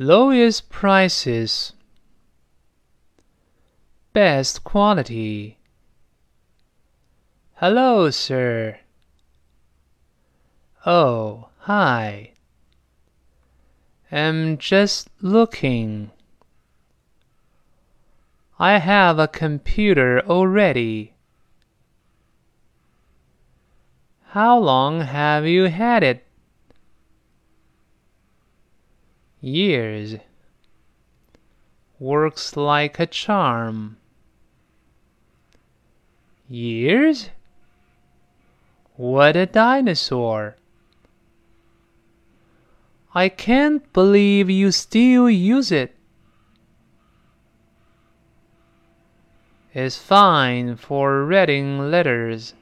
lowest prices, best quality. Hello, sir. Oh, hi. I'm just looking. I have a computer already. How long have you had it? Years. Works like a charm. Years? What a dinosaur! I can't believe you still use it. It's fine for writing letters.